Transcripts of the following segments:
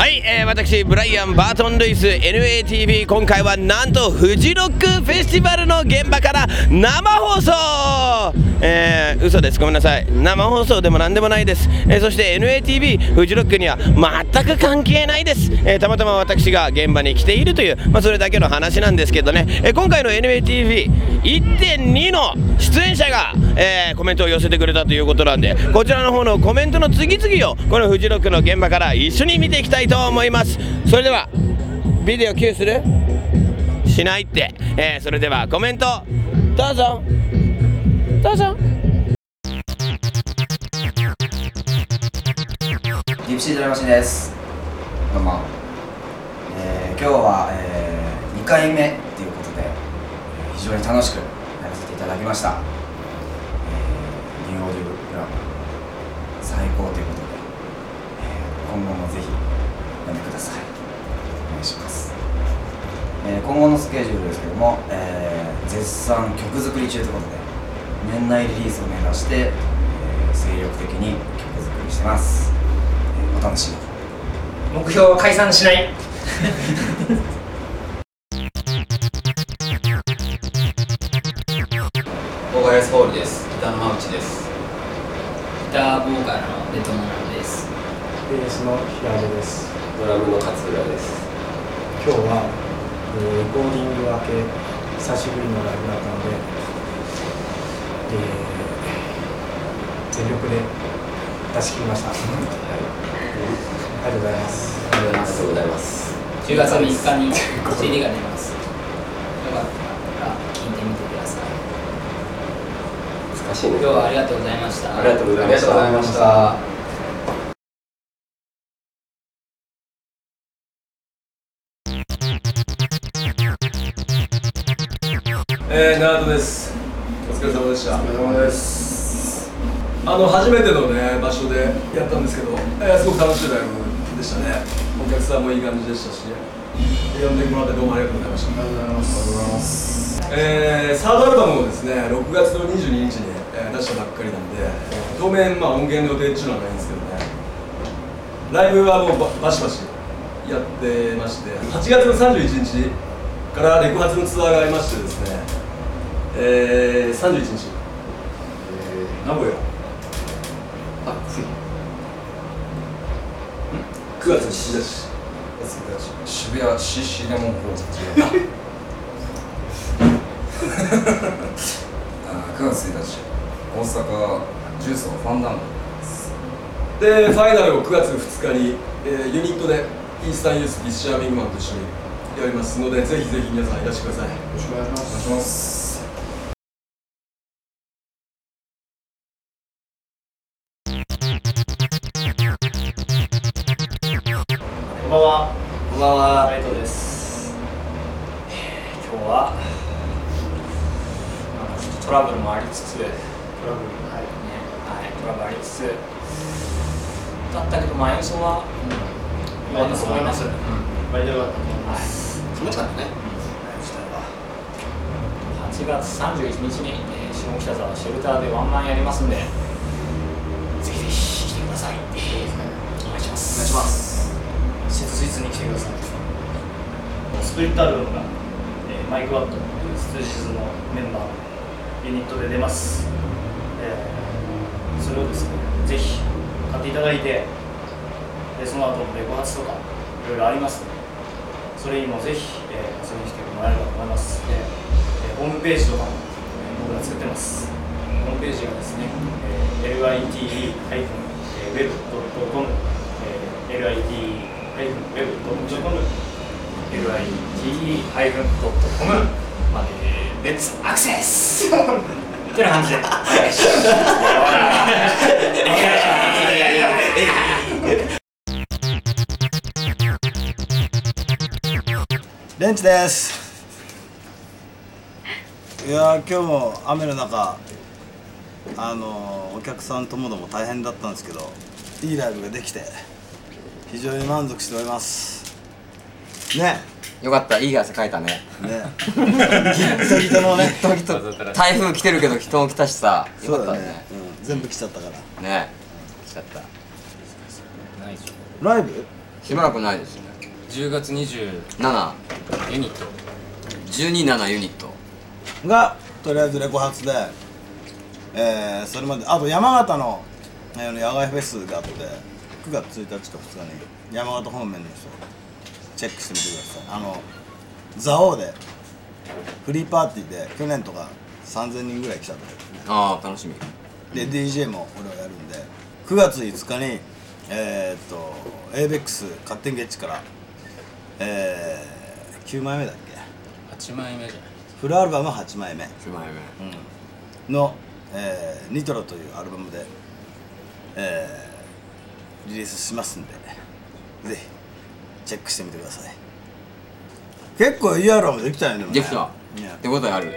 はい、えー、私ブライアン・バートン・ルイス NATV 今回はなんとフジロックフェスティバルの現場から生放送。えー、嘘です。ごめんなさい。生放送でも何でもないです、えー、そして NATV フジロックには全く関係ないです、えー、たまたま私が現場に来ているという、まあ、それだけの話なんですけどね、えー、今回の NATV1.2 の出演者が、えー、コメントを寄せてくれたということなんでこちらの方のコメントの次々をこのフジロックの現場から一緒に見ていきたいと思います。それではビデオ Q する？しないって、えー、それではコメント。どうぞ。どうぞ。ギプシードラマシンです。どうも、えー、今日は、えー、2回目ということでえー非常に楽しくやらせていただきました、えー、ニューオーディブグラム最高ということで、えー今後もぜひ読んでくださいお願いします、えー今後のスケジュールですけども、えー絶賛曲作り中ということで年内リリースを目指して、えー精力的に曲作りしてます、えーお楽しみに目標は解散しないオーガイスホールです。ギターのマウチです。ギターボーカルのベトナムですベースの平野です。ドラムの勝浦です。今日は、えーレコーディング明け久しぶりのライブだったので、えー全力で出し切りました。ありがとうございます。ありがとうございます。10月3日に CD が出ますよかったら聴いてみてください難しいね。今日はありがとうございました。ありがとうございましたえー、ナートです。お疲れ様でした。お疲れ様ですあの初めてのね場所でやったんですけど、えー、すごく楽しいライブでしたね。お客さんもいい感じでしたし、呼んでもらってどうもありがとうございました。ありがとうございますえー、サードアルバムをですね6月の22日に、えー出したばっかりなんで、当面、まあ、音源の予定っていうのはないんですけどねライブはもうババシバシやってまして8月の31日からレコ発のツアーがありましてですね、えー、31日、えー、名古屋。あ9月1日渋谷 CC レモンコートあ9月1日。大阪ジュースのファンダンゴでファイナルを9月2日に、えーユニットでイースタンユースビッシャーミングマンと一緒にやりますのでぜひぜひ皆さんいらしてください。よろしくお願いしますはこんばんはライトですえー今日はまあちょっとトラブルもありつつトラブルはいねはいトラブルありつつだったけどまあ演奏はうん良かったと思います。割と良かったと思い。ます楽しかったね。はい。8月31日に、えー下北沢シェルターでワンマンやりますんでぜひぜひ来てください、お願い。しますお願い。します。切実に来てください。スプリットアルバムが、えーマイクワットというスツージズのメンバーユニットで出ます、えーそれをですねぜひ買っていただいてでその後もレコ発とかいろいろあります。のでそれにもぜひ、えー遊びに来てもらえればと思います。で、えーホームページとかも、えー僕が作ってます。ホームページがですね、えー lite-web.com、えー lite-web.com lite-web.com までレッツアクセス! ってな感じで。お願いしレンチです。いやー今日も雨の中あのーお客さんともども大変だったんですけどいいライブができて非常に満足しております。ね。よかった、いい汗かいたね。ね。ギットギトのね。ギトギト。台風来てるけど人も来たしさ。よそうだね。かったね。うん、全部来ちゃったから。ね。来ちゃった。ライブ？しばらくないですね。10月27 7ユニット。127ユニット。がとりあえずレコ発で、えー、それまであと山形の、えー野外フェスがあって9月1日か2日に山形方面の人チェックしてみてください。あの蔵王でフリーパーティーで去年とか3000人ぐらい来たと。ああ楽しみ。で DJ も俺はやるんで9月5日にえー、っと ABEX 勝手にゲッチからえー、9枚目だっけ？8枚目じゃない。フルアルバム8枚目。9枚目。の、えーニトロというアルバムで、えーリリースしますんでぜひチェックしてみてください。結構いいアルバムできたよねできた。ねってことはある。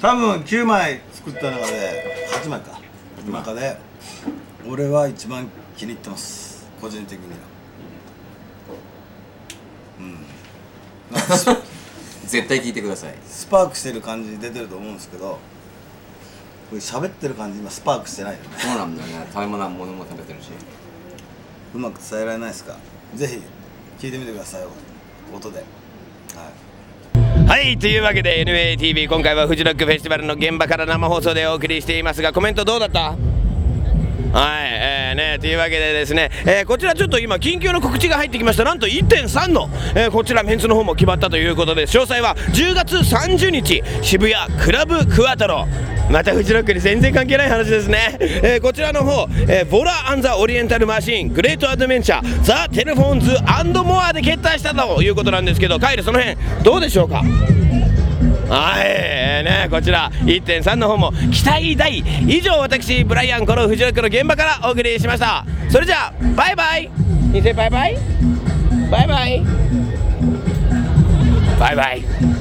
多分9枚作った中で8枚か。中で俺は一番気に入ってます。個人的には。うん。絶対聞いてください。スパークしてる感じ出てると思うんですけどこれ喋ってる感じ今スパークしてないよね。そうなんだよね。食べ物物も食べてるしうまく伝えられないですか？ぜひ聞いてみてください音で。はい。はいというわけで NATV 今回はフジロックフェスティバルの現場から生放送でお送りしていますがコメントどうだった？はい、えーね、というわけでですね、えーこちらちょっと今緊急の告知が入ってきました。なんと1.3の、えーこちらメンツの方も決まったということで詳細は10月30日渋谷クラブクワトロ。またフジロックに全然関係ない話ですね、えーこちらの方、えー VOLA & THE ORIENTAL MACHINE、GREAT ADVENTURE、the telephones and more で決定したということなんですけどカイルその辺どうでしょうか？はい、えーね、こちら1.3の方も期待大。以上私ブライアンこのフジロックの現場からお送りしました。それじゃあバイバイ。2世バイバイ。バイバイ。バイバイ。